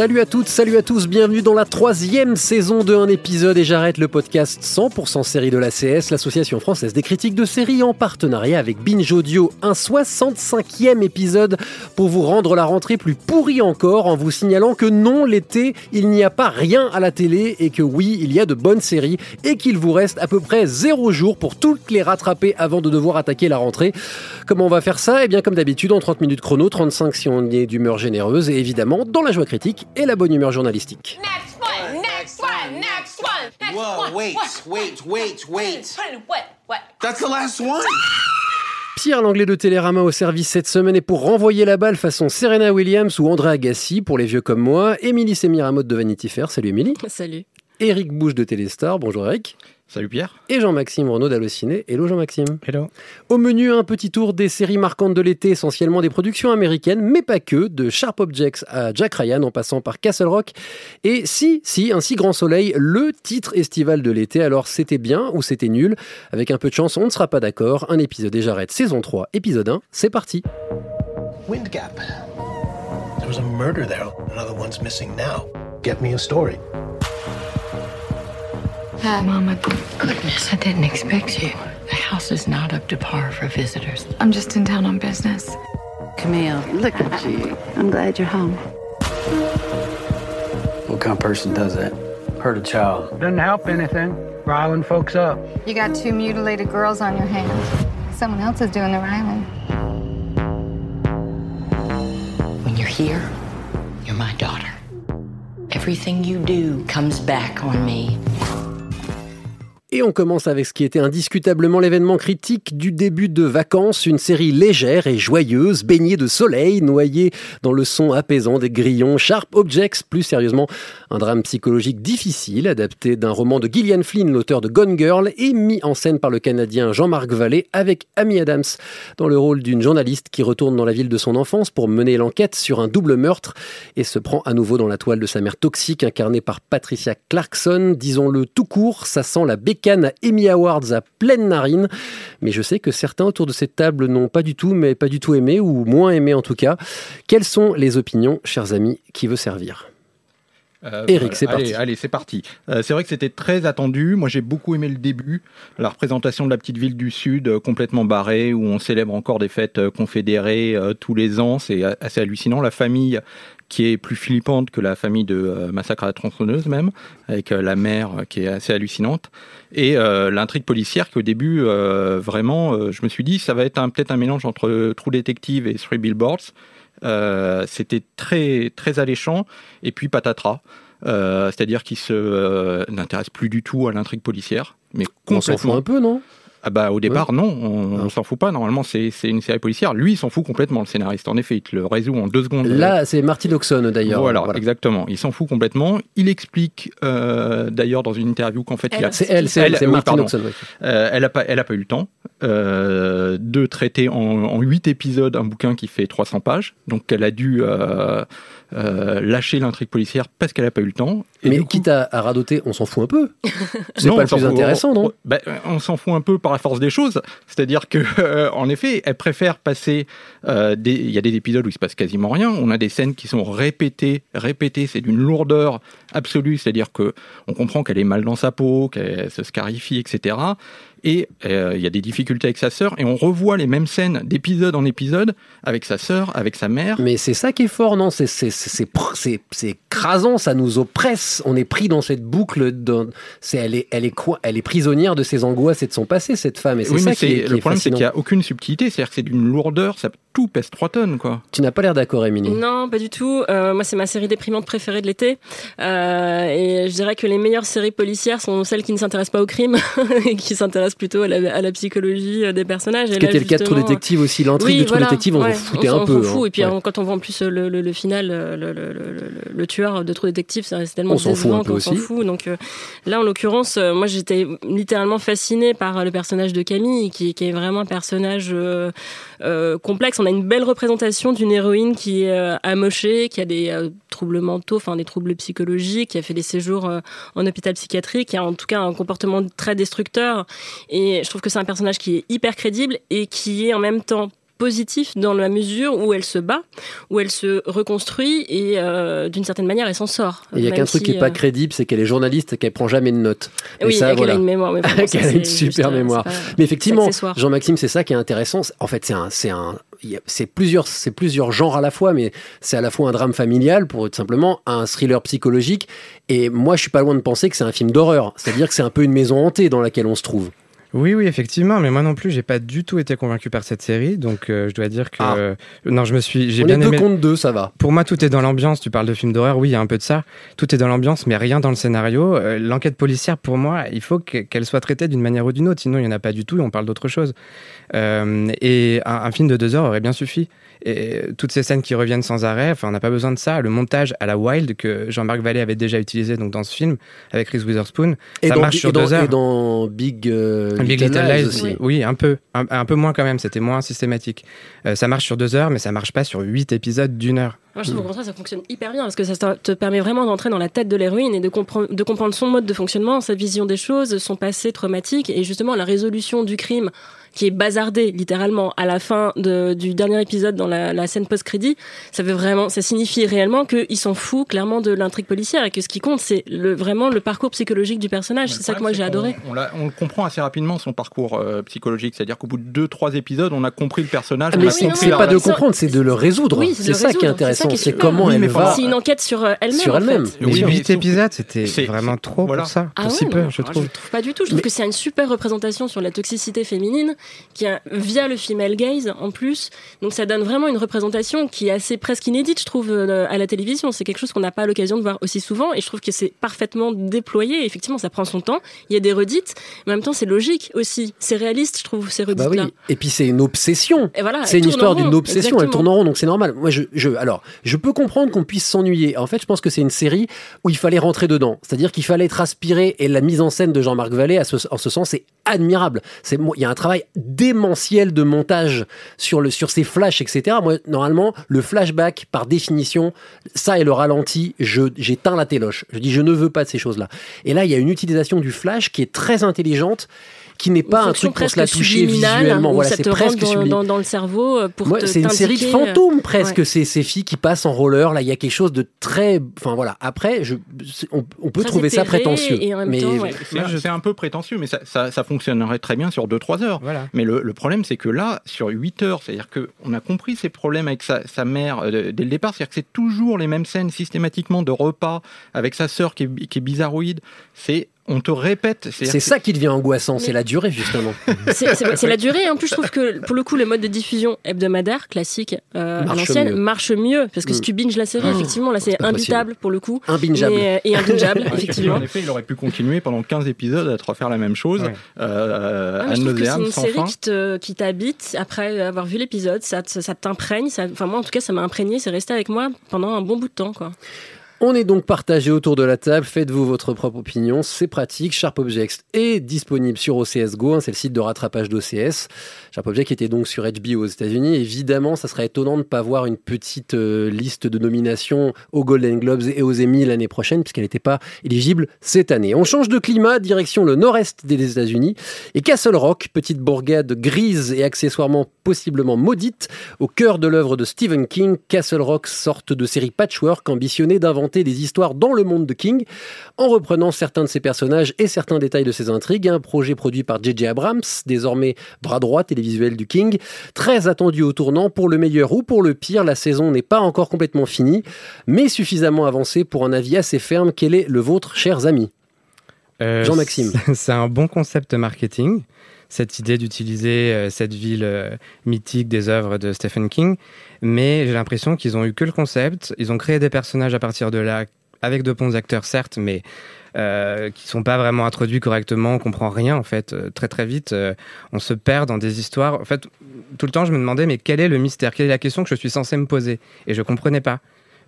Salut à toutes, salut à tous, bienvenue dans la troisième saison de Un épisode et j'arrête le podcast 100% série de la CS, l'association française des critiques de séries en partenariat avec Binge Audio, un 65e épisode pour vous rendre la rentrée plus pourrie encore en vous signalant que non, l'été, il n'y a pas rien à la télé et que oui, il y a de bonnes séries et qu'il vous reste à peu près zéro jour pour toutes les rattraper avant de devoir attaquer la rentrée. Comment on va faire ça? Eh bien comme d'habitude en 30 minutes chrono, 35 si on est d'humeur généreuse et évidemment dans la joie critique et la bonne humeur journalistique. Next one, next one, next one, next Whoa, wait, wait, wait, wait. What? What? That's the last one. Pierre Langlais de Télérama au service cette semaine et pour renvoyer la balle façon Serena Williams ou André Agassi pour les vieux comme moi, Émilie Semiramotte de Vanity Fair, salut Émilie. Salut. Eric Bouche de Téléstar, bonjour Eric. Salut Pierre. Et Jean-Maxime Renaud d'Allociné, hello Jean-Maxime. Hello. Au menu, un petit tour des séries marquantes de l'été, essentiellement des productions américaines, mais pas que, de Sharp Objects à Jack Ryan en passant par Castle Rock. Et si, si, un si grand soleil, le titre estival de l'été, alors c'était bien ou c'était nul? Avec un peu de chance, on ne sera pas d'accord. Un épisode et j'arrête, saison 3, épisode 1, c'est parti. Wind Gap. There was a murder there. Another one's missing now. Get me a story. Mama, goodness, I didn't expect you. The house is not up to par for visitors. I'm just in town on business. Camille, look at you. I'm glad you're home. What kind of person does that? Hurt a child. Doesn't help anything. Riling folks up. You got two mutilated girls on your hands. Someone else is doing the riling. When you're here, you're my daughter. Everything you do comes back on me. Et on commence avec ce qui était indiscutablement l'événement critique du début de vacances, une série légère et joyeuse, baignée de soleil, noyée dans le son apaisant des grillons, Sharp Objects, plus sérieusement, un drame psychologique difficile, adapté d'un roman de Gillian Flynn, l'auteur de Gone Girl, et mis en scène par le Canadien Jean-Marc Vallée, avec Amy Adams dans le rôle d'une journaliste qui retourne dans la ville de son enfance pour mener l'enquête sur un double meurtre et se prend à nouveau dans la toile de sa mère toxique, incarnée par Patricia Clarkson. Disons-le tout court, ça sent la bécane à Emmy Awards à pleine narine. Mais je sais que certains autour de cette table n'ont pas du tout, mais pas du tout aimé, ou moins aimé en tout cas. Quelles sont les opinions, chers amis, qui veut servir? Euh, Eric, c'est parti. Allez, c'est parti. Euh, c'est vrai que c'était très attendu. Moi, j'ai beaucoup aimé le début, la représentation de la petite ville du Sud euh, complètement barrée, où on célèbre encore des fêtes confédérées tous les ans. C'est assez hallucinant. La famille qui est plus flippante que la famille de euh, Massacre à la tronçonneuse même, avec euh, la mère euh, qui est assez hallucinante. Et l'intrigue policière qui au début, vraiment, je me suis dit, ça va être peut-être un mélange entre True Detective et Three Billboards. C'était très très alléchant. Et puis patatras. Euh, c'est-à-dire qu'il se euh, n'intéresse plus du tout à l'intrigue policière, mais On s'en fout complètement. un peu, non? Ah bah au départ Ouais. non, on, on s'en fout pas. Normalement c'est c'est une série policière. Lui il s'en fout complètement le scénariste. En effet, il te le résout en deux secondes. Là, c'est Martin Oxon d'ailleurs. Voilà, exactement. Il s'en fout complètement. Il explique euh, d'ailleurs dans une interview qu'en fait il a C'est elle, c'est elle, c'est oui, Martin pardon. Oxon. ouais. Euh, elle a pas, elle a pas eu le temps euh, de traiter en, en 8 épisodes un bouquin qui fait 300 pages. Donc elle a dû euh, lâcher l'intrigue policière parce qu'elle a pas eu le temps. Et Mais coup- quitte à, à radoter, on s'en fout un peu. C'est pas le plus fout. intéressant, non? On, ben, on s'en fout un peu par la force des choses. C'est-à-dire que, euh, en effet, elle préfère passer. euh, Il y a des épisodes où il se passe quasiment rien. On a des scènes qui sont répétées, répétées. C'est d'une lourdeur absolue. C'est-à-dire que on comprend qu'elle est mal dans sa peau, qu'elle se scarifie, etc. Et euh, il y a des difficultés avec sa sœur. Et on revoit les mêmes scènes d'épisode en épisode avec sa sœur, avec sa mère. Mais c'est ça qui est fort, non? C'est c'est- c'est- c'est pr- c'est- c'est écrasant, ça nous oppresse. On est pris dans cette boucle. c'est elle est elle est quoi? Elle est prisonnière de ses angoisses et de son passé, cette femme. Et c'est Oui, ça mais qui est, qui le problème, c'est qu'il n'y a aucune subtilité. C'est-à-dire que c'est d'une lourdeur. Ça, tout pèse 3 tonnes, quoi. Tu n'as pas l'air d'accord, Émilie. Non, pas du tout. Euh, moi, c'est ma série déprimante préférée de l'été. Euh, et je dirais que les meilleures séries policières sont celles qui ne s'intéressent pas au crime et qui s'intéressent plutôt à la, à la psychologie euh, des personnages. Ce qui était le cas de True Détective aussi. L'intrigue oui, de True voilà, Détective, on ouais, s'en foutait on un s'en peu. fout. hein. Et puis Ouais. quand on voit en plus le, le, le final, le, le, le, le- le tueur de True Detective, c'est tellement On s'en fout un peu qu'on s'en aussi. fout. Donc euh, là, en l'occurrence, euh, moi j'étais littéralement fascinée par le personnage de Camille, qui, qui est vraiment un personnage euh, complexe. On a une belle représentation d'une héroïne qui est euh, amochée, qui a des euh, troubles mentaux, enfin des troubles psychologiques, qui a fait des séjours euh, en hôpital psychiatrique, qui a en tout cas un comportement très destructeur. Et je trouve que c'est un personnage qui est hyper crédible et qui est en même temps positif dans la mesure où elle se bat, où elle se reconstruit et euh, d'une certaine manière elle s'en sort. Il y a qu'un truc qui si, est pas euh, crédible, c'est qu'elle est journaliste et qu'elle prend jamais de notes. Et Oui, ça, et a une mémoire. mais qu'elle a une super euh, mémoire. pas- Mais effectivement. Jean-Maxime, c'est ça qui est intéressant. En fait, c'est un, c'est un, c'est plusieurs, c'est plusieurs genres à la fois, mais c'est à la fois un drame familial pour être simplement un thriller psychologique. Et moi, je suis pas loin de penser que c'est un film d'horreur. C'est-à-dire que c'est un peu une maison hantée dans laquelle on se trouve. Oui, oui, effectivement, mais moi non plus, j'ai pas du tout été convaincu par cette série, donc euh, je dois dire que Ah. euh, non, je me suis, j'ai On est bien deux aimé. contre deux, ça va. Pour moi, tout est dans l'ambiance. Tu parles de film d'horreur, oui, il y a un peu de ça. Tout est dans l'ambiance, mais rien dans le scénario. Euh, L'enquête policière, pour moi, il faut que- qu'elle soit traitée d'une manière ou d'une autre, sinon il y en a pas du tout et on parle d'autre chose. Euh, et un, un film de deux heures aurait bien suffi. Et toutes ces scènes qui reviennent sans arrêt, enfin, on n'a pas besoin de ça. Le montage à la Wild que Jean-Marc Vallée avait déjà utilisé donc dans ce film avec Reese Witherspoon, Et ça dans, marche et sur dans- deux heures. et dans Big, euh, Big Little, Lies aussi. Oui, un peu. Un, un peu moins quand même, c'était moins systématique. Euh, ça marche sur deux heures, mais ça marche pas sur huit épisodes d'une heure. Moi, je trouve au contraire ça fonctionne hyper bien parce que ça te- permet vraiment d'entrer dans la tête de l'héroïne et de comprendre son mode de fonctionnement, sa vision des choses, son passé traumatique et justement la résolution du crime qui est bazardé littéralement à la fin de- du dernier épisode dans la, la scène post-crédit. Ça veut vraiment, ça signifie réellement qu'il s'en fout clairement de l'intrigue policière et que ce qui compte c'est le, vraiment le parcours psychologique du personnage. C'est ça que moi j'ai adoré. On, le comprend assez rapidement son parcours euh, psychologique, c'est-à-dire qu'au bout de deux, trois épisodes, on a compris le personnage. Ah, mais a c'est pas de comprendre, c'est de le résoudre. Oui, c'est ça qui est intéressant, c'est super. comment Oui, elle va. C'est une enquête sur euh, elle-même. Sur en elle-même. fait. Oui, Oui, mais huit c'est- épisodes, c'était vraiment trop pour ça, Ah pour si peu, je alors, trouve. trouve pas du tout. Je trouve que c'est une super représentation sur la toxicité féminine, qui a, via le female gaze en plus. Donc ça donne vraiment une représentation qui est assez presque inédite, je trouve, euh, à la télévision. C'est quelque chose qu'on n'a pas l'occasion de voir aussi souvent, et je trouve que c'est parfaitement déployé. Effectivement, ça prend son temps. Il y a des redites, mais en même temps, c'est logique aussi. C'est réaliste, je trouve, ces Bah redites-là. oui. Et puis c'est une obsession. Voilà, C'est une histoire d'une obsession. Elle tourne en rond, donc c'est normal. Moi, je, je, alors, je peux comprendre qu'on puisse s'ennuyer. En fait, je pense que c'est une série où il fallait rentrer dedans. C'est-à-dire qu'il fallait être aspiré. Et la mise en scène de Jean-Marc Vallée, à ce- en ce sens, c'est admirable. C'est, il y a un travail démentiel de montage sur le, sur ces flashs, etc. Moi, normalement, le flashback, par définition, ça et le ralenti, je, j'éteins la téloche. Je dis, je ne veux pas de ces choses-là. Et là, il y a une utilisation du flash qui est très intelligente qui n'est pas un truc pour se la presque toucher visuellement. où Voilà, c'est presque dans, dans, dans le cerveau euh, pour Moi, te c'est une série de euh, fantômes presque. ouais. C'est ces filles qui passent en roller. Là, il y a quelque chose de très. Enfin voilà. Après, je, on, on peut Très trouver ça prétentieux. mais ouais. C'est un, peu prétentieux, mais ça, ça, ça fonctionnerait très bien sur 2-3 heures. Voilà. Mais le, le problème, c'est que là, sur 8 heures, c'est-à-dire qu'on a compris ses problèmes avec sa, sa mère euh, dès le départ, c'est-à-dire que c'est toujours les mêmes scènes systématiquement de repas avec sa sœur qui est, qui est bizarroïde. C'est on te répète. c'est ça qui devient angoissant, c'est la durée justement. C'est- la durée. En plus, je trouve que pour le coup, le mode de diffusion hebdomadaire classique euh, à l'ancienne mieux. marche mieux parce que si Mm. tu binges la série, Oh, effectivement, là, c'est imbitable pour le coup. Imbingeable. Mais, euh, et imbingeable, effectivement. En effet, il aurait pu continuer pendant 15 épisodes à te refaire la même chose, Ouais. euh, trouve que c'est une sans série fin. qui te- qui t'habite après avoir vu l'épisode, ça, ça t'imprègne. Enfin, moi, en tout cas, ça m'a imprégné. C'est resté avec moi pendant un bon bout de temps, quoi. On est donc partagé autour de la table. Faites-vous votre propre opinion. C'est pratique. Sharp Objects est disponible sur OCS Go. hein, c'est le site de rattrapage d'OCS. Sharp Objects était donc sur HBO aux États-Unis. Évidemment, ça serait étonnant de ne pas voir une petite euh, liste de nominations aux Golden Globes et aux Emmy l'année prochaine, puisqu'elle n'était pas éligible cette année. On change de climat, direction le nord-est des États-Unis. Et Castle Rock, petite bourgade grise et accessoirement possiblement maudite, au cœur de l'œuvre de Stephen King, Castle Rock, sorte de série patchwork ambitionnée d'inventer des histoires dans le monde de King, en reprenant certains de ses personnages et certains détails de ses intrigues. Un projet produit par J.J. Abrams, désormais bras droit télévisuel du King, très attendu au tournant pour le meilleur ou pour le pire. La saison n'est pas encore complètement finie, mais suffisamment avancée pour un avis assez ferme. Quel est le vôtre, chers amis? Euh, Jean-Maxime. c'est- C'est un bon concept marketing, cette idée d'utiliser euh, cette ville euh, mythique des œuvres de Stephen King. Mais j'ai l'impression qu'ils ont eu que le concept. Ils ont créé des personnages à partir de là, avec de bons acteurs, certes, mais euh, qui sont pas vraiment introduits correctement. On comprend rien, en fait. Euh, très, très vite, on se perd dans des histoires. En fait, tout le temps, je me demandais, mais quel est le mystère? Quelle est la question que je suis censé me poser? Et je comprenais pas.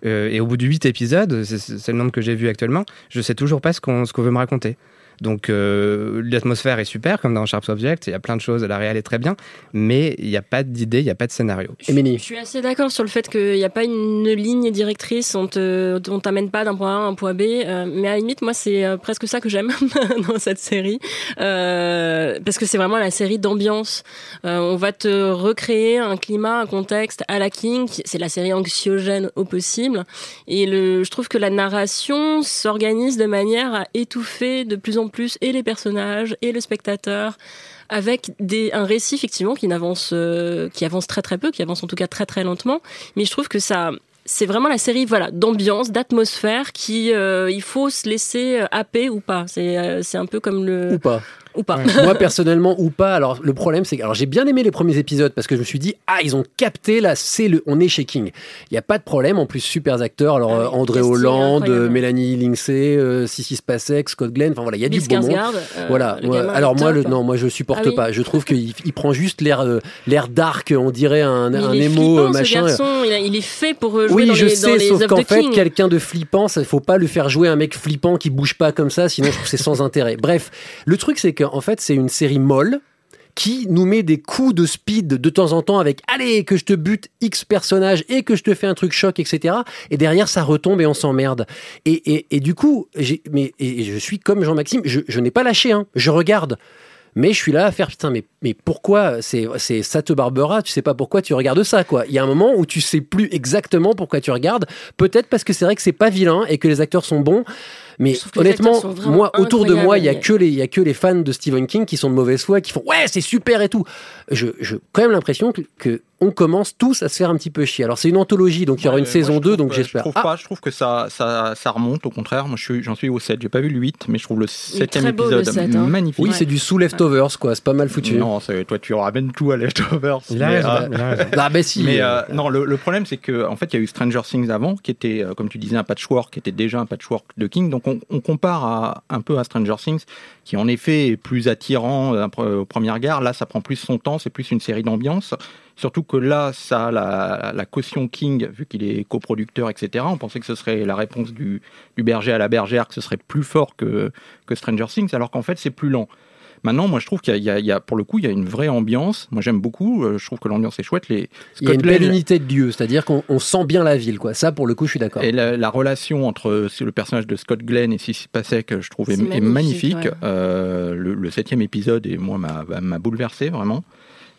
Et au bout de huit épisodes, c'est le nombre que j'ai vu actuellement, je sais toujours pas ce qu'on veut me raconter. Donc euh, l'atmosphère est super, comme dans Sharp Object, il y a plein de choses, la réelle est très bien, mais il n'y a pas d'idée, il n'y a pas de scénario. Émilie Je suis assez d'accord sur le fait qu'il n'y a pas une ligne directrice, on te, on t'amène pas d'un point A à un point B, euh, mais à la limite, moi, c'est euh, presque ça que j'aime dans cette série, euh, parce que c'est vraiment la série d'ambiance. Euh, on va te recréer un climat, un contexte à la King, c'est la série anxiogène au possible, et le, je trouve que la narration s'organise de manière à étouffer de plus en plus et les personnages et le spectateur avec des, un récit effectivement qui n'avance euh, qui avance très très peu, qui avance en tout cas très très lentement. Mais je trouve que ça c'est vraiment la série voilà d'ambiance, d'atmosphère qui euh, il faut se laisser euh, happer ou pas. C'est c'est un peu comme le Ou pas ou pas. Moi personnellement ou pas. Alors le problème c'est que alors j'ai bien aimé les premiers épisodes parce que je me suis dit ah ils ont capté là c'est le on est chez King. Il y a pas de problème en plus super acteurs alors euh, André Hollande, euh, Mélanie Lindsay, euh, Sissi Spacek, Scott Glenn. Enfin voilà il y a Bill du bon monde. Euh, voilà. le alors moi le non moi je supporte Ah oui. pas. Je trouve qu'il il prend juste l'air euh, l'air dark on dirait un, un émo flippant, ce machin. garçon, il, a- il est fait pour jouer Oui, dans je les, dans sais, les sauf qu'en fait, King. quelqu'un de flippant, ça faut pas lui faire jouer un mec flippant qui bouge pas comme ça, sinon je trouve que c'est sans intérêt. Bref, le truc c'est qu'en fait, c'est une série molle qui nous met des coups de speed de temps en temps avec allez que je te bute X personnages et que je te fais un truc choc etc et derrière ça retombe et on s'emmerde. Et, et, du coup mais et je suis comme Jean-Maxime je, je n'ai pas lâché hein. Je regarde. Mais je suis là à faire putain mais mais pourquoi c'est c'est ça te barbera tu sais pas pourquoi tu regardes ça quoi. Il y a un moment où tu sais plus exactement pourquoi tu regardes. Peut-être parce que c'est vrai que c'est pas vilain et que les acteurs sont bons mais honnêtement moi autour de moi il y a que les il y a que les fans de Stephen King qui sont de mauvaise foi qui font ouais c'est super et tout. Je je quand même l'impression que, que on commence tous à se faire un petit peu chier alors c'est une anthologie donc il y aura Ouais, une saison je 2 trouve, donc j'espère Je trouve Ah, pas, je trouve que ça, ça, ça remonte, au contraire. Moi, suis- j'en suis au 7. J'ai pas vu le 8, mais je trouve le 7 très beau, le épisode 7, hein. magnifique. oui c'est du sous leftovers quoi c'est pas mal foutu Non, c'est- toi, tu ramènes tout à Leftovers. Il a mais, raison, euh, il a raison. ah ben si Mais euh, non, le, le problème, c'est que en fait, il y a eu Stranger Things avant, qui était, euh, comme tu disais, un patchwork, qui était déjà un patchwork de King. Donc, on, on compare à, un peu à Stranger Things, qui en effet est plus attirant au premier regard. Là, ça prend plus son temps, c'est plus une série d'ambiance. Surtout que là, ça a la, la caution King, vu qu'il est coproducteur, etc. On pensait que ce serait la réponse du, du berger à la bergère, que ce serait plus fort que, que Stranger Things, alors qu'en fait, c'est plus lent. Maintenant, moi, je trouve qu'il y, y a- pour le coup, il y a une vraie ambiance. Moi, j'aime beaucoup. euh, Je trouve que l'ambiance est chouette. Les il y a une belle unité de lieu c'est-à-dire qu'on on sent bien la ville quoi ça pour le coup je suis d'accord Et la, la relation entre euh, le personnage de Scott Glenn et Sissy Spacek, je trouve, est, magnifique, magnifique. ouais. Euh, le, le septième épisode, et moi, m'a m'a bouleversé vraiment.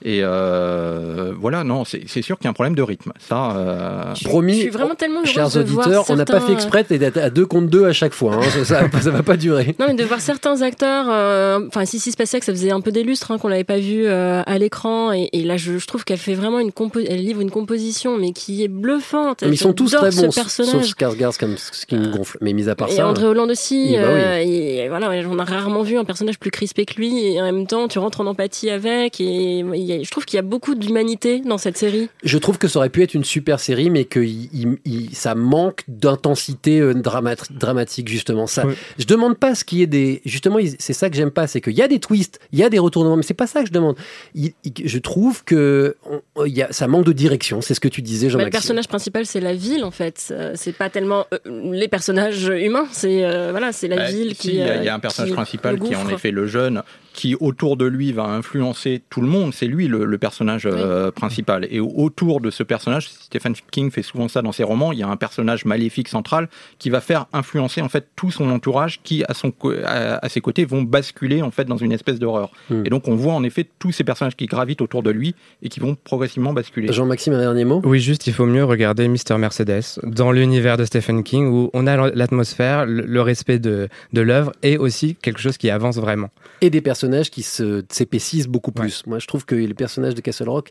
Et euh, voilà, non, c'est c'est sûr qu'il y a un problème de rythme. Ça, euh, Je- Promis, je suis vraiment tellement chers auditeurs on n'a pas certains, fait exprès d'être à deux contre deux à chaque fois hein. ça, ça, ça va pas durer Non, mais de voir certains acteurs, euh, enfin, si si se passait que ça faisait un peu des lustres hein, qu'on l'avait pas vu euh, à l'écran, et, et là, je, je trouve qu'elle fait vraiment une compo elle livre une composition, mais qui est bluffante. Mais ils sont tous très bons, ce personnage. sauf Skarsgård comme ce qui me gonfle. Mais mis à part Et ça, André Hollande aussi. Oui, bah oui. euh, et voilà, on a rarement vu un personnage plus crispé que lui, et en même temps, tu rentres en empathie avec. Et il y a- je trouve qu'il y a beaucoup d'humanité dans cette série. je trouve que ça aurait pu être une super série, mais que il- il- il- ça manque d'intensité euh, dramat- dramatique justement. Ça, Ouais. je demande pas ce qui est des. Justement, c'est ça que j'aime pas, c'est qu'il y a des twists, il y a des retournements, mais c'est pas ça que je demande. Il- il- je trouve que on- il y a, ça manque de direction. C'est ce que tu disais, Bah, le personnage principal, c'est la ville, en fait. Euh, C'est pas tellement euh, les personnages humains, c'est euh, voilà, c'est la Bah, ville si, qui. Il y, a- euh, il y a un personnage qui principal qui est en effet le jeune, qui autour de lui va influencer tout le monde. C'est lui le, le personnage euh, principal. Et au- autour de ce personnage, Stephen King fait souvent ça dans ses romans. Il y a un personnage maléfique central qui va faire influencer en fait tout son entourage, qui à son à, à ses côtés vont basculer en fait dans une espèce d'horreur. Hmm. Et donc on voit en effet tous ces personnages qui gravitent autour de lui et qui vont progressivement basculer. Jean-Maxime, un dernier mot? Oui, juste, il faut mieux regarder Mister Mercedes dans l'univers de Stephen King où on a l'atmosphère, le le respect de, de l'œuvre et aussi quelque chose qui avance vraiment. et des personnages qui se s'épaississent beaucoup plus. Moi, je trouve que les personnages de Castle Rock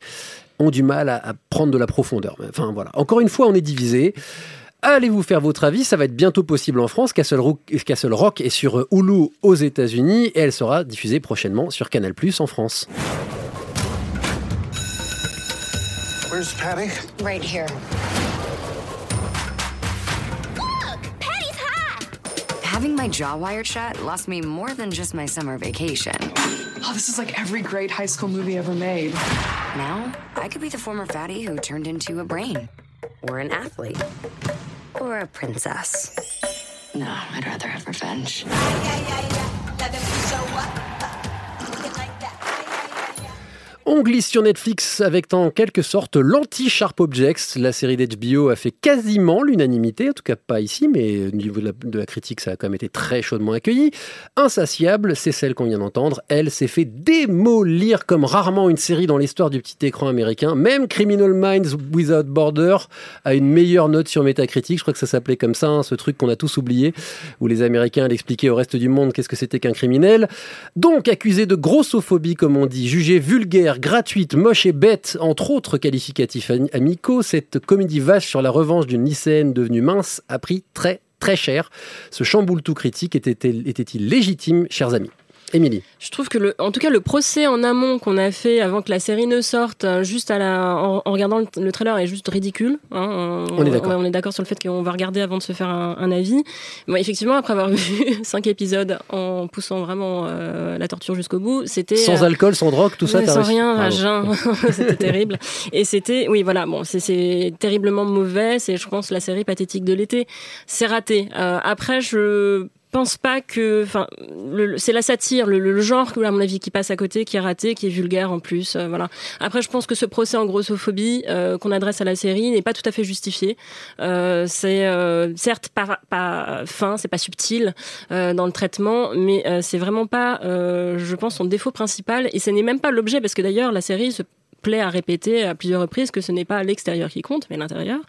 ont du mal à, à prendre de la profondeur. Enfin, voilà. Encore une fois, on est divisé. Allez vous faire votre avis, ça va être bientôt possible en France. Castle Rock, Castle Rock est sur Hulu aux États-Unis et elle sera diffusée prochainement sur Canal Plus en France. Where's Patty? Right here. Having my jaw wired shut lost me more than just my summer vacation. Oh, this is like every great high school movie ever made. Now, I could be the former fatty who turned into a brain. Or an athlete. or a princess? No, I'd rather have revenge. On glisse sur Netflix avec en quelque sorte l'anti-Sharp Objects. La série d'HBO a fait quasiment l'unanimité, en tout cas pas ici, mais au niveau de la, critique, ça a quand même été très chaudement accueilli. Insatiable, c'est celle qu'on vient d'entendre. Elle s'est fait démolir comme rarement une série dans l'histoire du petit écran américain. Même Criminal Minds Without Border a une meilleure note sur Metacritic. Je crois que ça s'appelait comme ça, hein, ce truc qu'on a tous oublié, où les Américains expliquer au reste du monde qu'est-ce que c'était qu'un criminel. Donc accusé de grossophobie, comme on dit, jugé vulgaire, gratuite, moche et bête, entre autres qualificatifs ami- amicaux, cette comédie vache sur la revanche d'une lycéenne devenue mince a pris très très cher. Ce chamboule tout critique était-il légitime, chers amis? Émilie Je trouve que, le, en tout cas, le procès en amont qu'on a fait avant que la série ne sorte, euh, juste à la, en, en regardant le, le trailer, est juste ridicule. hein. On est d'accord. on est d'accord sur le fait qu'on va regarder avant de se faire un, un avis. Bon, effectivement, après avoir vu cinq épisodes en poussant vraiment euh, la torture jusqu'au bout, c'était Sans euh, alcool, sans drogue, tout ça, sans réussi rien, à jeun. c'était terrible. Et c'était, oui, voilà, bon, c'est- c'est terriblement mauvais. C'est, je pense, la série pathétique de l'été. C'est raté. Euh, après, je pense pas que, enfin, c'est la satire, le, le genre, à mon avis, qui passe à côté, qui est raté, qui est vulgaire en plus. euh, voilà. Après, je pense que ce procès en grossophobie euh, qu'on adresse à la série n'est pas tout à fait justifié. Euh, c'est euh, certes pas, pas fin, c'est pas subtil euh, dans le traitement, mais euh, c'est vraiment pas, je pense, son défaut principal. Et ce n'est même pas l'objet, parce que d'ailleurs, la série se plaît à répéter à plusieurs reprises que ce n'est pas l'extérieur qui compte, mais l'intérieur.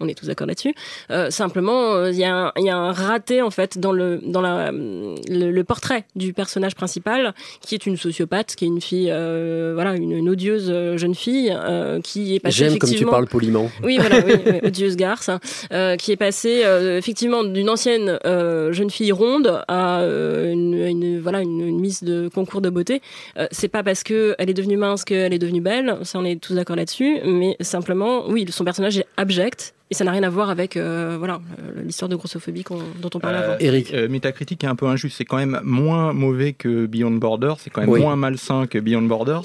On est tous d'accord là-dessus. Euh, simplement, euh, il y, a un- il y a un raté en fait dans le dans la, le, le portrait du personnage principal, qui est une sociopathe, qui est une fille, euh, voilà, une, une odieuse euh, jeune fille euh, qui est passée J'aime comme tu parles poliment. oui, voilà, oui, oui, odieuse garce, euh, qui est passée euh, effectivement d'une ancienne euh, jeune fille ronde à euh, une, une- voilà une, une miss de concours de beauté. Euh, c'est pas parce que elle est devenue mince qu'elle est devenue belle, ça on est tous d'accord là-dessus, mais simplement, oui, son personnage est abject. Et ça n'a rien à voir avec euh, voilà euh, l'histoire de grossophobie dont on parlait avant. Eric. Euh, Metacritic est un peu injuste. C'est quand même moins mauvais que Beyond Borders. C'est quand même Oui. moins malsain que Beyond Borders.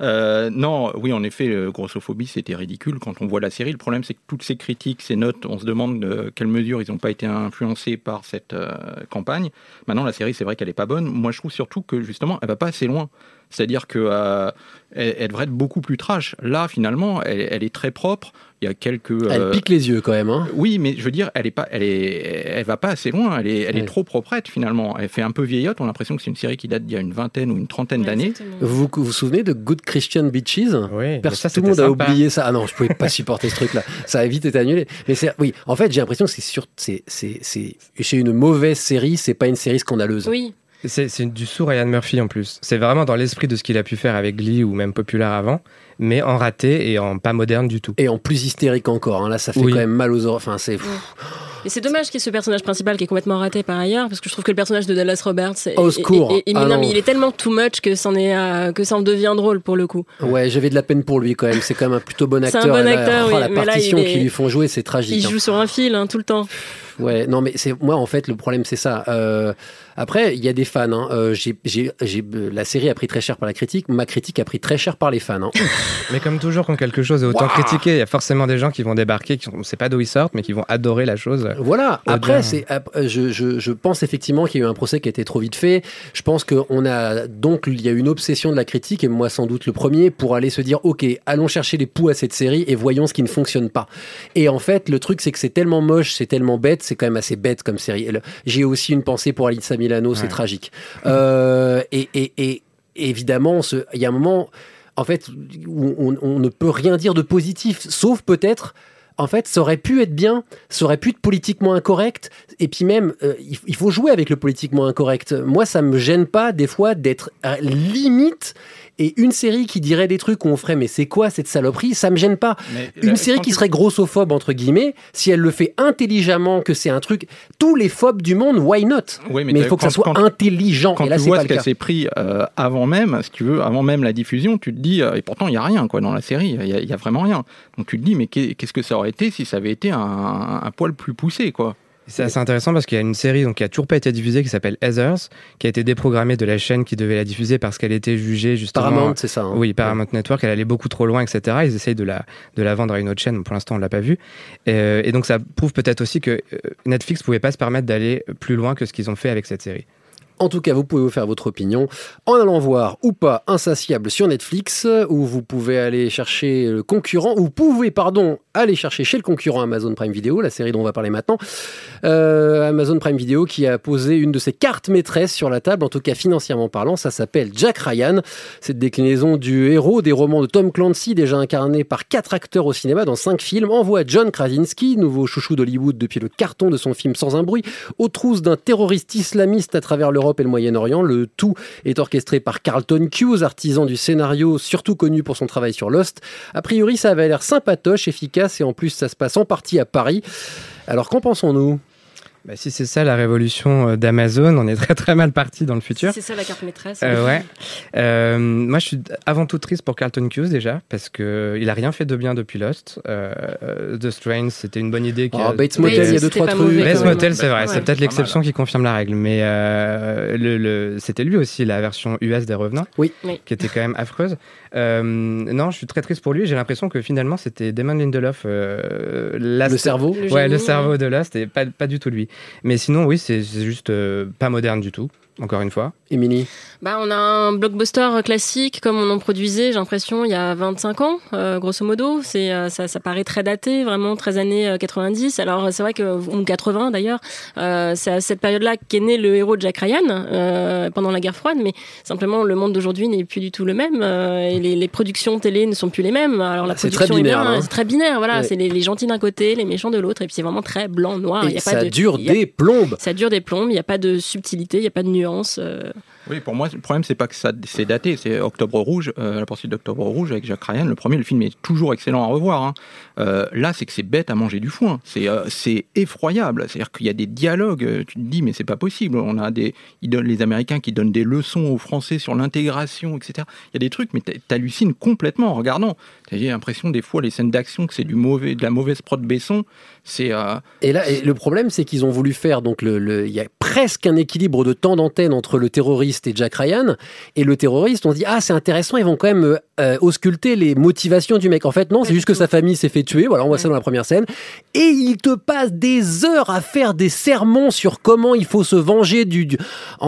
Euh, non, oui, en effet, euh, grossophobie, c'était ridicule quand on voit la série. Le problème, c'est que toutes ces critiques, ces notes, on se demande de quelle mesure ils n'ont pas été influencés par cette euh, campagne. Maintenant, la série, c'est vrai qu'elle est pas bonne. Moi, je trouve surtout que justement, elle va pas assez loin. C'est-à-dire que euh, elle, elle devrait être beaucoup plus trash. Là, finalement, elle, elle est très propre. Il y a quelques. Elle euh, pique les yeux quand même. Hein. oui, mais je veux dire, elle est pas, elle est, elle va pas assez loin. Elle est, elle est trop proprette finalement. Elle fait un peu vieillotte. On a l'impression que c'est une série qui date d'il y a une vingtaine ou une trentaine d'années. Vous vous vous souvenez de Good Christian Beaches? Oui, Perso- ça, tout le monde a oublié ça. Ah non, je pouvais pas supporter ce truc-là. Ça a vite été annulé. Mais c'est, oui, en fait, j'ai l'impression que c'est sur, c'est, c'est, c'est, chez une mauvaise série, c'est pas une série scandaleuse. Oui. C'est c'est du sous Ryan Murphy en plus. C'est vraiment dans l'esprit de ce qu'il a pu faire avec Glee ou même Populaire avant, mais en raté et en pas moderne du tout. Et en plus hystérique encore. hein. Là, ça fait Oui. quand même mal aux oreilles. Enfin, c'est. Et c'est dommage qu'il y ait ce personnage principal qui est complètement raté par ailleurs, parce que je trouve que le personnage de Dallas Roberts est, Au secours. est- est- est Ah non. mais il est tellement too much que c'en est à- que ça en devient drôle pour le coup. Ouais, j'avais de la peine pour lui quand même. C'est quand même un plutôt bon C'est un acteur. bon là, acteur, oh, oui, la mais là, partition qu'ils lui font jouer, c'est tragique. Il hein. joue sur un fil hein, tout le temps. Ouais, non, mais c'est moi en fait le problème c'est ça. Euh, après, il y a des fans. Hein. Euh, j'ai, j'ai, j'ai- euh, la série a pris très cher par la critique. Ma critique a pris très cher par les fans. Hein. Mais comme toujours, quand quelque chose est autant Waouh. critiqué, il y a forcément des gens qui vont débarquer, qui on ne sait pas d'où ils sortent, mais qui vont adorer la chose. Voilà. Après, c'est, je, je, je pense effectivement qu'il y a eu un procès qui a été trop vite fait. Je pense qu'on a donc il y a une obsession de la critique et moi sans doute le premier pour aller se dire ok, allons chercher les poux à cette série et voyons ce qui ne fonctionne pas. Et en fait, le truc c'est que c'est tellement moche, c'est tellement bête, c'est quand même assez bête comme série. J'ai aussi une pensée pour Alissa Milano, c'est Ouais. tragique. Euh, et, et, et évidemment, il y a un moment, en fait, où on, on ne peut rien dire de positif, sauf peut-être en fait, ça aurait pu être bien, ça aurait pu être politiquement incorrect, et puis même, euh, il, faut jouer avec le politiquement incorrect. Moi, ça me gêne pas, des fois, d'être à limite, et une série qui dirait des trucs où on ferait, mais c'est quoi cette saloperie? Ça me gêne pas. Mais Une là, série qui serait grossophobe, entre guillemets, si elle le fait intelligemment, que c'est un truc, tous les phobes du monde, why not? Oui, Mais il faut que ça soit quand- intelligent, Quand et là, tu vois pas ce le qu'elle s'est pris euh, avant même, si tu veux, avant même la diffusion, tu te dis, euh, et pourtant il y a rien quoi dans la série, il y, a- il y a vraiment rien. Donc tu te dis, mais qu'est- qu'est-ce que ça aurait été si ça avait été un, un poil plus poussé quoi? C'est assez intéressant parce qu'il y a une série donc, qui a toujours pas été diffusée qui s'appelle Heathers, qui a été déprogrammée de la chaîne qui devait la diffuser parce qu'elle était jugée justement. Paramount, c'est ça. hein. Oui, Paramount Network, elle allait beaucoup trop loin, etc. Ils essayent de la, de la vendre à une autre chaîne, pour l'instant on l'a pas vue. Euh, et donc ça prouve peut-être aussi que euh, Netflix pouvait pas se permettre d'aller plus loin que ce qu'ils ont fait avec cette série. En tout cas, vous pouvez vous faire votre opinion en allant voir ou pas Insatiable sur Netflix, ou vous pouvez aller chercher le concurrent, ou pouvez, pardon, aller chercher chez le concurrent Amazon Prime Video, la série dont on va parler maintenant. Euh, Amazon Prime Video qui a posé une de ses cartes maîtresses sur la table, en tout cas financièrement parlant, ça s'appelle Jack Ryan. Cette déclinaison du héros des romans de Tom Clancy, déjà incarné par quatre acteurs au cinéma dans cinq films, envoie John Krasinski, nouveau chouchou d'Hollywood depuis le carton de son film Sans un bruit, aux trousses d'un terroriste islamiste à travers l'Europe et le Moyen-Orient. Le tout est orchestré par Carlton Cuse, artisan du scénario, surtout connu pour son travail sur Lost. A priori, ça avait l'air sympatoche, efficace, et en plus, ça se passe en partie à Paris. Alors, qu'en pensons-nous? Bah, si c'est ça la révolution euh, d'Amazon, on est très très mal parti dans le futur. C'est ça la carte maîtresse. Euh, ouais. Euh, moi, je suis avant tout triste pour Carlton Cuse déjà, parce que il a rien fait de bien depuis Lost. Euh, The Strain, c'était une bonne idée. Oh, Bates Motel, il y a deux, trois trucs. Bates. Motel, c'est vrai, Ouais. c'est peut-être l'exception qui confirme la règle, mais euh, le, le- c'était lui aussi la version US des Revenants, Oui. Qui était quand même affreuse. Euh, non, je suis très triste pour lui. J'ai l'impression que finalement c'était Damon Lindelof, euh, Le cerveau Le ouais, génie, le cerveau de Lost, et pas, pas du tout lui. Mais sinon, oui, c'est juste euh, pas moderne du tout. Encore une fois. Émilie Bah, on a un blockbuster classique comme on en produisait, j'ai l'impression, il y a 25 ans, euh, grosso modo. C'est, euh, ça, ça paraît très daté, vraiment très années euh, 90. Alors, c'est vrai que, ou 80 d'ailleurs, euh, c'est à cette période-là qu'est né le héros de Jack Ryan euh, pendant la guerre froide, mais simplement le monde d'aujourd'hui n'est plus du tout le même euh, et les, les productions télé ne sont plus les mêmes. Alors, la c'est production très binaire, est bien, hein. c'est très binaire, voilà. Ouais. C'est les, les gentils d'un côté, les méchants de l'autre, et puis c'est vraiment très blanc, noir. Il Et y a ça pas de, dure il y a- des plombes. Ça dure des plombes, il n'y a pas de subtilité, il n'y a pas de nuance. Euh. Oui, pour moi, le problème, c'est pas que ça c'est daté, c'est Octobre Rouge, euh, la poursuite d'Octobre Rouge avec Jack Ryan. Le premier, le film est toujours excellent à revoir. hein. Euh, là, c'est que c'est bête à manger du foin. C'est euh, effroyable. C'est-à-dire qu'il y a des dialogues, tu te dis, mais c'est pas possible. On a des, les Américains qui donnent des leçons aux Français sur l'intégration, etc. Il y a des trucs, mais t'hallucines complètement en regardant. J'ai l'impression, des fois, les scènes d'action, que c'est de la mauvaise prod Besson. C'est. Et là, le problème, c'est qu'ils ont voulu faire donc le, il y a presque un équilibre de temps d'antenne entre le terroriste et Jack Ryan. Et le terroriste, on se dit ah c'est intéressant, ils vont quand même euh, euh, ausculter les motivations du mec. En fait non, c'est juste que sa famille s'est fait tuer. Voilà, on voit ça dans la première scène. Et il te passe des heures à faire des sermons sur comment il faut se venger du.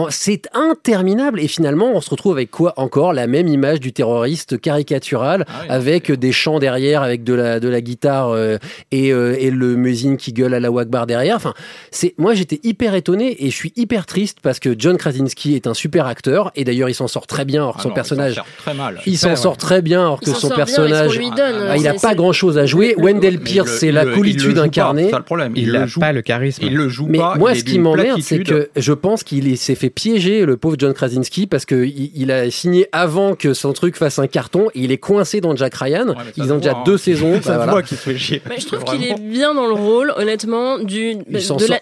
C'est interminable. Et finalement, on se retrouve avec quoi encore? La même image du terroriste caricatural Ah oui, avec des chants derrière, avec de la de la guitare euh, et, euh, et le muezzin qui gueule à la Wagbar derrière. Enfin, c'est moi j'étais hyper étonné et je suis hyper triste parce que John Krasinski est un super acteur et d'ailleurs il s'en sort très bien. Alors, ah son non, personnage, il s'en sort très mal. il s'en sort très bien alors Il que son personnage, donne. ah, il a C'est- pas grand chose à jouer. Wendell Pierce, c'est la coolitude pas, incarnée. Le problème. Il le n'a joue pas le charisme. Il le joue Mais pas. moi, ce qui m'emmerde, c'est que je pense qu'il est- s'est fait piéger, le pauvre John Krasinski, parce que il, il a signé avant que son truc fasse un carton. Et il est coincé dans Jack Ryan. Ouais, Ils ont déjà hein. deux saisons. Ça se voilà. voit qu'il se fait chier. Mais je trouve qu'il est bien dans le rôle, honnêtement, du,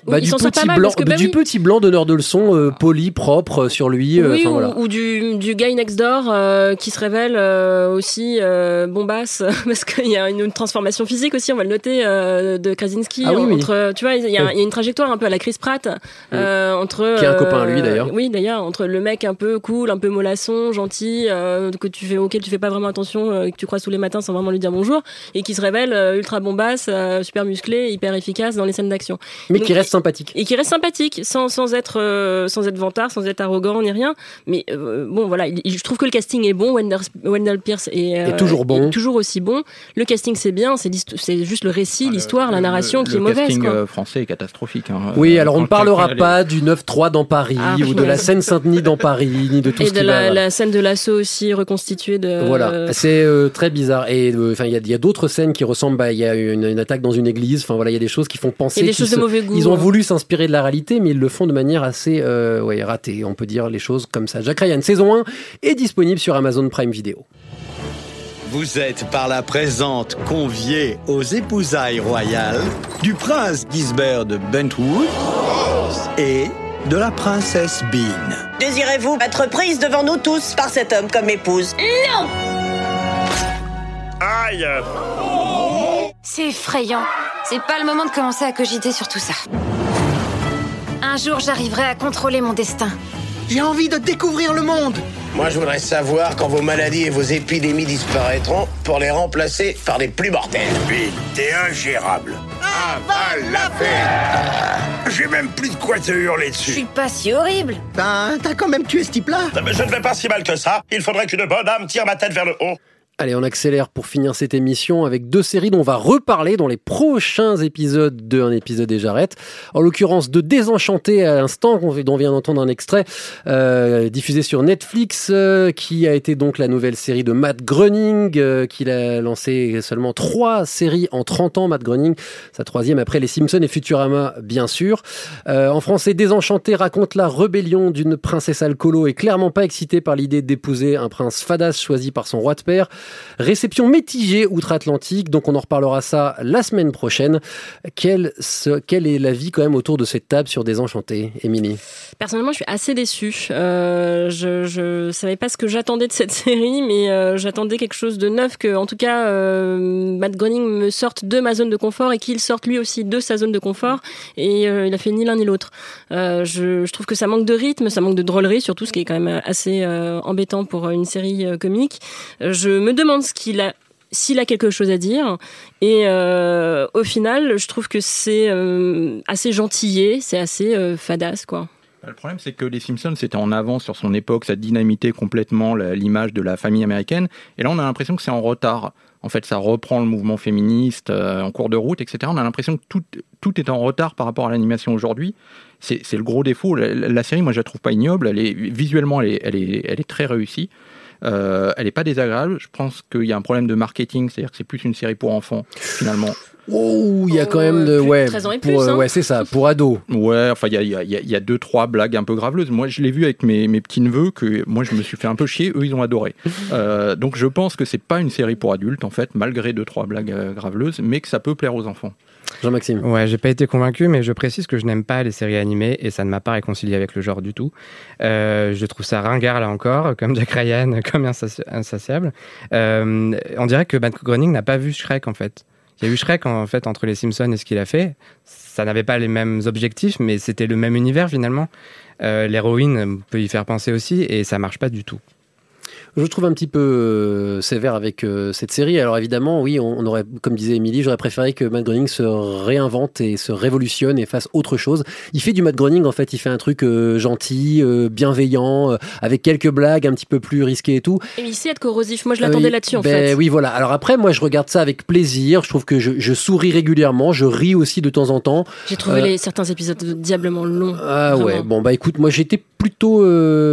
bah, du petit blanc, du petit blanc donneur de leçons, euh, poli, propre euh, sur lui. Euh, oui, ou, voilà. ou du, du guy next door euh, qui se révèle euh, aussi bombasse parce qu'il y a une, une transformation physique aussi, on va le noter, de Krasinski. Ah oui, oui. entre, Tu vois, il y, a, y une trajectoire un peu à la Chris Pratt entre Qui est un copain à lui, d'ailleurs. Oui, d'ailleurs, entre le mec un peu cool, un peu mollasson, gentil, que tu fais auquel tu fais pas vraiment attention, que tu croises tous les matins sans vraiment lui dire bonjour, et qui se révèle ultra bombasse, super musclé, hyper efficace dans les scènes d'action. Mais Donc, qui reste sympathique. et qui reste sympathique sans, sans être euh, sans être vantard sans être arrogant ni rien mais euh, bon voilà il- il- je trouve que le casting est bon Wendell, Wendell Pierce est, euh, Est toujours bon. est toujours aussi bon le casting c'est bien c'est juste le récit l'histoire la narration Le- qui le est mauvaise casting quoi. euh, français est catastrophique. hein. Oui, alors on ne parlera pas du 9-3 dans Paris Ah, ou de la Seine-Saint-Denis dans Paris, ni de tout et ce de qui la, va. la scène de l'assaut aussi reconstituée de Voilà, c'est euh, très bizarre. Et euh, enfin, il y a, d'autres scènes qui ressemblent. bah, Il y a une, une attaque dans une église. Enfin voilà, il y a des choses qui font penser. Il y a des qu'ils choses de mauvais goût, Ils ont voulu s'inspirer de la réalité, mais ils le font de manière assez euh, ouais, ratée. On peut dire les choses comme ça. Jack Ryan saison 1 est disponible sur Amazon Prime Video. Vous êtes par la présente conviés aux épousailles royales du prince Gisbert de Bentwood et de la princesse Bean. Désirez-vous être prise devant nous tous par cet homme comme épouse? Non Aïe C'est effrayant. C'est pas le moment de commencer à cogiter sur tout ça. jour j'arriverai à contrôler mon destin. J'ai envie de découvrir le monde. Moi, je voudrais savoir quand vos maladies et vos épidémies disparaîtront pour les remplacer par des plus mortels. Vite, t'es ingérable. Avale la fête J'ai même plus de quoi te hurler Je dessus. suis pas si horrible. Ben, t'as quand même tué ce type-là. Mais je ne vais pas si mal que ça. Il faudrait qu'une bonne âme tire ma tête vers le haut. Allez, on accélère pour finir cette émission avec deux séries dont on va reparler dans les prochains épisodes de épisode des Jarrettes. En l'occurrence de Désenchanté à l'instant, dont on vient d'entendre un extrait, euh, diffusé sur Netflix, euh, qui a été donc la nouvelle série de Matt Groening, euh, qu'il a lancé seulement trois séries en 30 ans, Matt Groening, sa troisième après Les Simpsons et Futurama, bien sûr. Euh, en français, Désenchanté raconte la rébellion d'une princesse alcoolo et clairement pas excitée par l'idée d'épouser un prince fadas choisi par son roi de père. Réception mitigée outre-Atlantique, donc on en reparlera ça la semaine prochaine. Quelle, ce- est la vie quand même autour de cette table sur Désenchanté, Émilie? Personnellement, je suis assez déçue. Euh, je, je savais pas ce que j'attendais de cette série, mais euh, j'attendais quelque chose de neuf, que en tout cas euh, Matt Groening me sorte de ma zone de confort et qu'il sorte lui aussi de sa zone de confort. Et il a fait ni l'un ni l'autre. Je, je trouve que ça manque de rythme, ça manque de drôlerie, surtout ce qui est quand même assez embêtant pour une série comique. Je me demande ce qu'il a s'il a quelque chose à dire. Et euh, au final, je trouve que c'est euh, assez gentillé, c'est assez euh, fadasse, quoi. Le problème, c'est que Les Simpsons, c'était en avance sur son époque, ça dynamitait complètement l'image de la famille américaine. Et là, on a l'impression que c'est en retard. En fait, ça reprend le mouvement féministe euh, en cours de route, etc. On a l'impression que tout, tout est en retard par rapport à l'animation aujourd'hui. C'est le gros défaut. La- la série, moi, je la trouve pas ignoble. Elle est, visuellement, elle est, elle est, elle est très réussie. Euh, elle est pas désagréable. Je pense qu'il y a un problème de marketing, c'est-à-dire que c'est plus une série pour enfants, finalement. Oh, il y a quand même de. Ouais, 13 ans et pour, plus, euh, hein. ouais c'est ça, pour ados. Ouais, enfin, il y a, il y, a, y a- il y a deux, trois blagues un peu graveleuses. Moi, je l'ai vu avec mes, mes petits-neveux, que moi, je me suis fait un peu chier. Eux, ils ont adoré. Euh, donc, je pense que c'est pas une série pour adultes, en fait, malgré deux, trois blagues graveleuses, mais que ça peut plaire aux enfants. Jean-Maxime. Ouais, j'ai pas été convaincu, mais je précise que je n'aime pas les séries animées et ça ne m'a pas réconcilié avec le genre du tout. Euh, je trouve ça ringard là encore, comme Jack Ryan, comme insati- insatiable. Euh, on dirait que Matt Groening n'a pas vu Shrek en fait. Il y a eu Shrek en fait entre les Simpsons et ce qu'il a fait. Ça n'avait pas les mêmes objectifs, mais c'était le même univers finalement. Euh, L'héroïne peut y faire penser aussi et ça marche pas du tout. Je trouve un petit peu euh, sévère avec euh, cette série. Alors évidemment, oui, on, on aurait, comme disait Émilie, j'aurais préféré que Matt Groening se réinvente et se révolutionne et fasse autre chose. Il fait du Matt Groening, en fait, il fait un truc euh, gentil, bienveillant, avec quelques blagues un petit peu plus risquées et tout. Et il sait être corrosif. Moi, je l'attendais là-dessus, en ben fait. Oui, voilà. Alors après, moi, je regarde ça avec plaisir. Je trouve que je, je souris régulièrement. Je ris aussi de temps en temps. J'ai trouvé les, certains épisodes diablement longs. Ah Vraiment. ouais, bon bah écoute, moi j'étais plutôt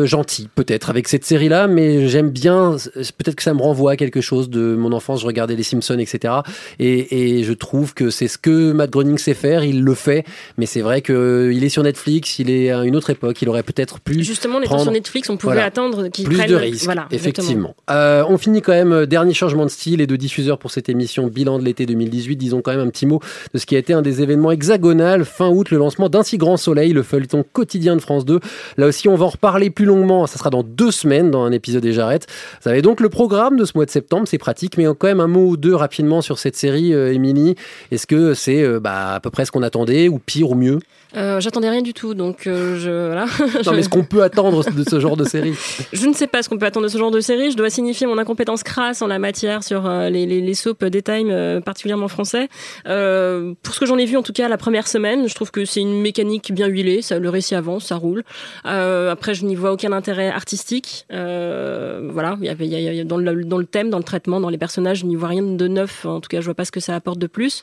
gentil peut-être avec cette série-là, mais j'aime bien, peut-être que ça me renvoie à quelque chose de mon enfance, je regardais les Simpsons, etc. Et, et je trouve que c'est ce que Matt Groening sait faire, il le fait, mais c'est vrai qu'il est sur Netflix, il est à une autre époque, il aurait peut-être pu Justement, en étant prendre- sur Netflix, on pouvait Voilà. attendre qu'ils plus prennent. de risques, Voilà, effectivement. Euh, on finit quand même, euh, dernier changement de style et de diffuseur pour cette émission bilan de l'été 2018. Disons quand même un petit mot de ce qui a été un des événements hexagonal. Fin août, le lancement d'un si grand soleil, le feuilleton quotidien de France 2. Là aussi, on va en reparler plus longuement. Ça sera dans deux semaines dans un épisode des Jarrettes. Vous avez donc le programme de ce mois de septembre, c'est pratique, mais quand même un mot ou deux rapidement sur cette série, euh, Émilie. Est-ce que c'est euh, bah, à peu près ce qu'on attendait, ou pire ou mieux? Euh, J'attendais rien du tout, donc je. Voilà. Non, mais ce qu'on peut attendre de ce genre de série? Je ne sais pas ce qu'on peut attendre de ce genre de série. Je dois signifier mon incompétence crasse en la matière sur les, les, les soaps daytime, euh, particulièrement français. Pour ce que j'en ai vu, en tout cas, la première semaine, je trouve que c'est une mécanique bien huilée. Ça, le récit avance, ça roule. Après, je n'y vois aucun intérêt artistique. Voilà, il y avait, y a- il y a- dans, le, dans le thème, dans le traitement, dans les personnages, je n'y vois rien de neuf. En tout cas, je vois pas ce que ça apporte de plus.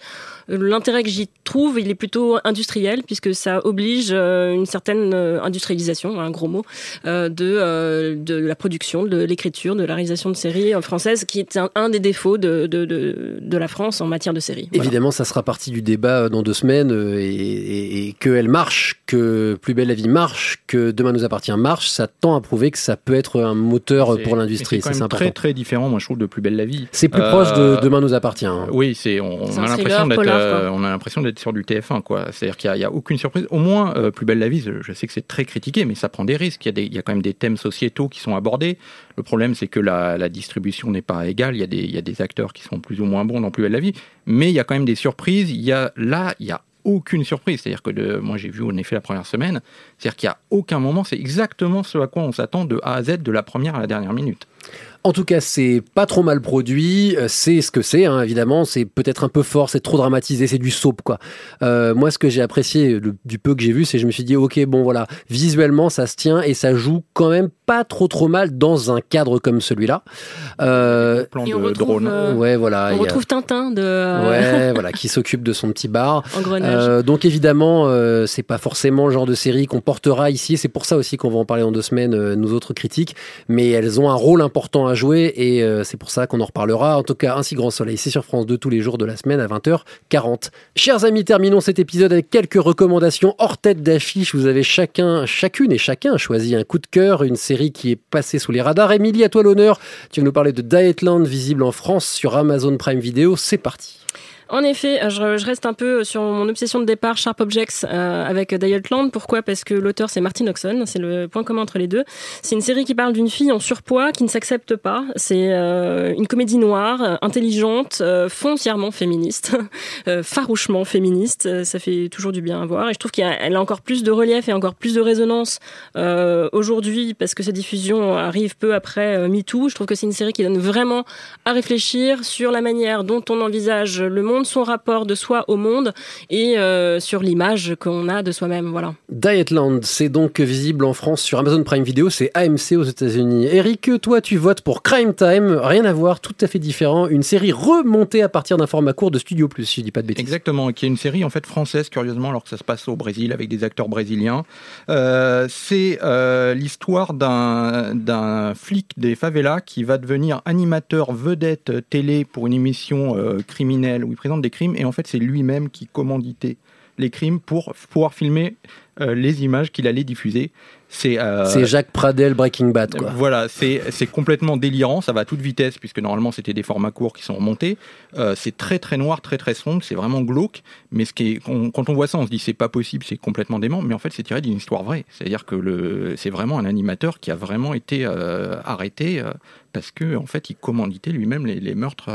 Euh, L'intérêt que j'y trouve, il est plutôt industriel, puisque ça oblige euh, une certaine euh, industrialisation, un gros mot, euh, de, euh, de la production, de l'écriture, de la réalisation de séries françaises, qui est un, un des défauts de, de, de, de la France en matière de séries. Voilà. Évidemment, ça sera partie du débat dans deux semaines et, et, et qu'elle marche, que Plus belle la vie marche, que Demain nous appartient marche, ça tend à prouver que ça peut être un moteur C'est- pour l'industrie. C'est quand même très très différent, moi je trouve, de Plus belle la vie. C'est plus Euh, proche de Demain nous appartient. hein. Oui, c'est on, a l'impression d'être euh, on a l'impression d'être sur du TF1 quoi. C'est-à-dire qu'il n'y a, il y a aucune surprise. Au moins euh, Plus belle la vie, je- je sais que c'est très critiqué, mais ça prend des risques. Il y a des, il y a quand même des thèmes sociétaux qui sont abordés. Le problème c'est que la, la distribution n'est pas égale. Il y a des il y a des acteurs qui sont plus ou moins bons dans Plus belle la vie, mais il y a quand même des surprises. Il y a là il y a aucune surprise. C'est-à-dire que moi j'ai vu en effet la première semaine, c'est-à-dire qu'il n'y a aucun moment, c'est exactement ce à quoi on s'attend de A à Z de la première à la dernière minute. En tout cas, c'est pas trop mal produit. euh, C'est ce que c'est, hein, évidemment. C'est peut-être un peu fort, c'est trop dramatisé, c'est du soap, quoi. Euh, moi, ce que j'ai apprécié le- du peu que j'ai vu, c'est que je me suis dit, ok, bon, voilà, visuellement, ça se tient et ça joue quand même pas trop trop mal dans un cadre comme celui-là. Euh, Plan Et on de retrouve, drone. euh, ouais, voilà. il On a- retrouve Tintin de. Ouais, voilà, qui s'occupe de son petit bar. Engrenage. Euh, donc évidemment, euh, c'est pas forcément le genre de série qu'on portera ici. C'est pour ça aussi qu'on va en parler en deux semaines, euh, nous autres critiques. Mais elles ont un rôle important à jouer et euh, c'est pour ça qu'on en reparlera. En tout cas, Ainsi Grand Soleil, c'est sur France 2 tous les jours de la semaine à 20h40. Chers amis, terminons cet épisode avec quelques recommandations hors tête d'affiche. Vous avez chacun, chacune et chacun choisi un coup de cœur, une série qui est passée sous les radars. Émilie, à toi l'honneur. Tu vas nous parler de Dietland, visible en France sur Amazon Prime Video. C'est parti. En effet, je, reste un peu sur mon obsession de départ, Sharp Objects, euh, avec Dietland. Pourquoi? Parce que l'auteur, c'est Martin Oxon. C'est le point commun entre les deux. C'est une série qui parle d'une fille en surpoids qui ne s'accepte pas. C'est euh, une comédie noire, euh, intelligente, euh, foncièrement féministe, farouchement féministe. Ça fait toujours du bien à voir. Et je trouve qu'elle a, a encore plus de relief et encore plus de résonance aujourd'hui parce que sa diffusion arrive peu après MeToo. Je trouve que c'est une série qui donne vraiment à réfléchir sur la manière dont on envisage le monde, son rapport de soi au monde et euh, sur l'image qu'on a de soi-même. Voilà. Dietland, c'est donc visible en France sur Amazon Prime Video, c'est AMC aux États-Unis. Eric, toi tu votes pour Crime Time, rien à voir, tout à fait différent, une série remontée à partir d'un format court de Studio Plus, si je dis pas de bêtises. Exactement, qui est une série en fait française curieusement alors que ça se passe au Brésil avec des acteurs brésiliens. Euh, c'est euh, l'histoire d'un d'un flic des favelas qui va devenir animateur vedette télé pour une émission euh, criminelle où il présente des crimes et en fait c'est lui-même qui commanditait les crimes pour pouvoir filmer euh, les images qu'il allait diffuser. C'est euh, Jacques Pradel Breaking Bad, quoi. voilà, c'est complètement délirant, ça va à toute vitesse, puisque normalement c'était des formats courts qui sont remontés. Euh, c'est très très noir, très très sombre, c'est vraiment glauque, mais ce qui est, on- quand on voit ça, on se dit c'est pas possible, c'est complètement dément, mais en fait c'est tiré d'une histoire vraie. C'est-à-dire que c'est vraiment un animateur qui a vraiment été euh, arrêté euh, parce que en fait il commanditait lui-même les, les meurtres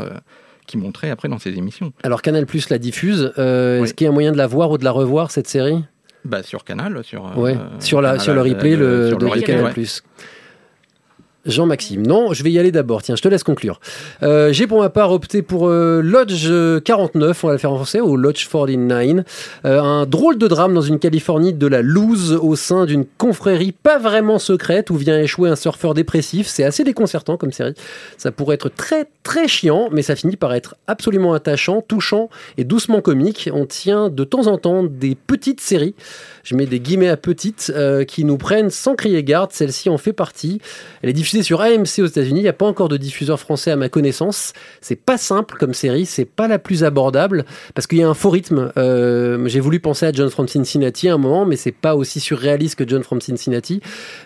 qu'il montrait après dans ses émissions. Alors Canal Plus la diffuse, euh, est-ce qu'il y a un moyen de la voir ou de la revoir cette série? Bah, sur Canal, sur, euh, sur, la, Canal, sur le replay euh, le, sur de le replay, Canal ouais. Plus. Jean-Maxime, non, je vais y aller d'abord. Tiens, je te laisse conclure. Euh, J'ai pour ma part opté pour euh, Lodge euh, 49, on va le faire en français, ou Lodge 49. Euh, un drôle de drame dans une Californie de la loose au sein d'une confrérie pas vraiment secrète où vient échouer un surfeur dépressif. C'est assez déconcertant comme série. Ça pourrait être très très chiant, mais ça finit par être absolument attachant, touchant et doucement comique. On tient de temps en temps des petites séries, je mets des guillemets à petites, euh, qui nous prennent sans crier garde. Celle-ci en fait partie. Elle est sur AMC aux États-Unis. Il n'y a pas encore de diffuseur français à ma connaissance. C'est pas simple comme série, c'est pas la plus abordable parce qu'il y a un faux rythme. Euh, J'ai voulu penser à John from Cincinnati à un moment, mais c'est pas aussi surréaliste que John from Cincinnati.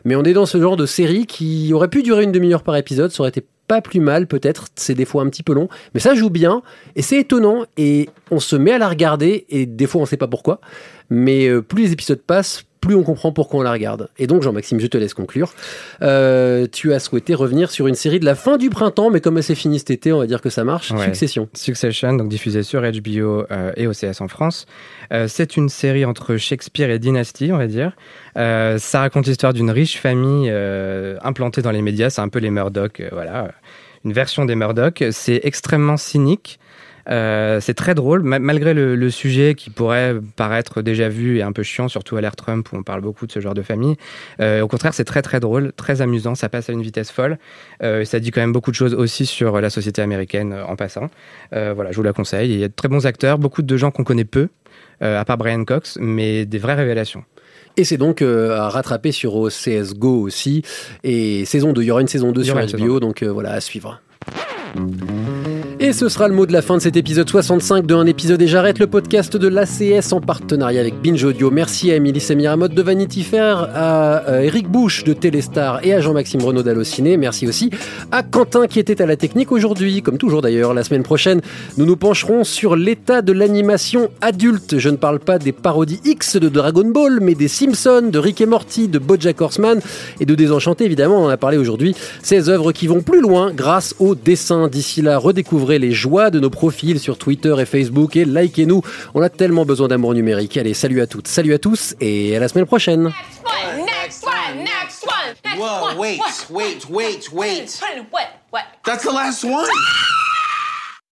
Mais on est dans ce genre de série qui aurait pu durer une demi-heure par épisode. Ça aurait été pas plus mal peut-être, c'est des fois un petit peu long, mais ça joue bien et c'est étonnant et on se met à la regarder et des fois on sait pas pourquoi, mais euh, plus les épisodes passent, plus on comprend pourquoi on la regarde. Et donc Jean-Maxime, je te laisse conclure. Euh, tu as souhaité revenir sur une série de la fin du printemps, mais comme elle s'est finie cet été, on va dire que ça marche. Ouais. Succession. Succession, donc diffusée sur HBO euh, et OCS en France. Euh, c'est une série entre Shakespeare et Dynasty, on va dire. Ça raconte l'histoire d'une riche famille implantée dans les médias. C'est un peu les Murdoch, voilà, une version des Murdoch. C'est extrêmement cynique. Euh, c'est très drôle, ma- malgré le, le sujet qui pourrait paraître déjà vu et un peu chiant, surtout à l'ère Trump où on parle beaucoup de ce genre de famille. Euh, au contraire, c'est très très drôle, très amusant, ça passe à une vitesse folle. Euh, ça dit quand même beaucoup de choses aussi sur la société américaine en passant. Voilà, je vous la conseille. Il y a de très bons acteurs, beaucoup de gens qu'on connaît peu, à part Brian Cox, mais des vraies révélations. Et c'est donc euh, à rattraper sur OCS Go aussi. Et saison 2, il y aura une saison 2 Il y sur HBO, donc euh, voilà, à suivre. Et ce sera le mot de la fin de cet épisode 65 de Un épisode et j'arrête le podcast de l'ACS en partenariat avec Binge Audio. Merci à Émilie Semiramotte de Vanity Fair, à euh, Eric Bouche de Téléstar et à Jean-Maxime Renaud d'Allociné. Merci aussi à Quentin qui était à la technique aujourd'hui, comme toujours d'ailleurs. La semaine prochaine, nous nous pencherons sur l'état de l'animation adulte. Je ne parle pas des parodies X de Dragon Ball, mais des Simpsons, de Rick et Morty, de BoJack Horseman et de Désenchanté évidemment. On en a parlé aujourd'hui. Ces œuvres qui vont plus loin grâce au dessin. D'ici là, redécouvrez les joies de nos profils sur Twitter et Facebook et likez-nous. On a tellement besoin d'amour numérique. Allez, salut à toutes, salut à tous et à la semaine prochaine. Next one, next one, next one. Next Whoa, one. wait, what, wait, wait, wait. What? What? That's the last one?